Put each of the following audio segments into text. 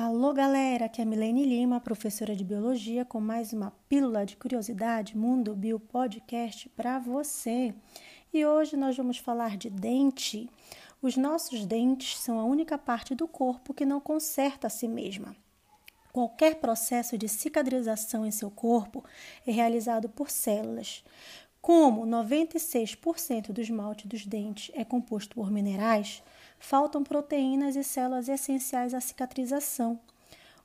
Alô, galera! Aqui é Milene Lima, professora de biologia, com mais uma pílula de curiosidade Mundo Bio Podcast para você. E hoje nós vamos falar de dente. Os nossos dentes são a única parte do corpo que não conserta a si mesma. Qualquer processo de cicatrização em seu corpo é realizado por células. Como 96% do esmalte dos dentes é composto por minerais, faltam proteínas e células essenciais à cicatrização.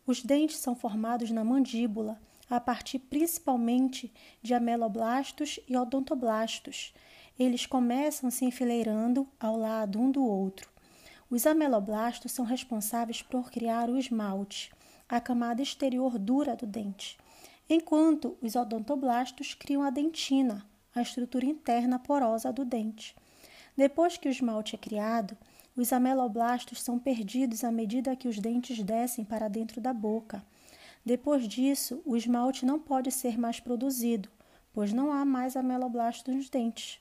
Os dentes são formados na mandíbula, a partir principalmente de ameloblastos e odontoblastos. Eles começam se enfileirando ao lado um do outro. Os ameloblastos são responsáveis por criar o esmalte, a camada exterior dura do dente, enquanto os odontoblastos criam a dentina, a estrutura interna porosa do dente. Depois que o esmalte é criado, os ameloblastos são perdidos à medida que os dentes descem para dentro da boca. Depois disso, o esmalte não pode ser mais produzido, pois não há mais ameloblastos nos dentes.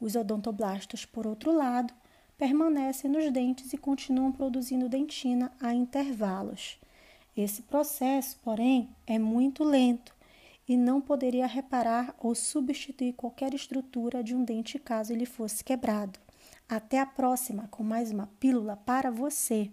Os odontoblastos, por outro lado, permanecem nos dentes e continuam produzindo dentina a intervalos. Esse processo, porém, é muito lento e não poderia reparar ou substituir qualquer estrutura de um dente caso ele fosse quebrado. Até a próxima com mais uma pílula para você.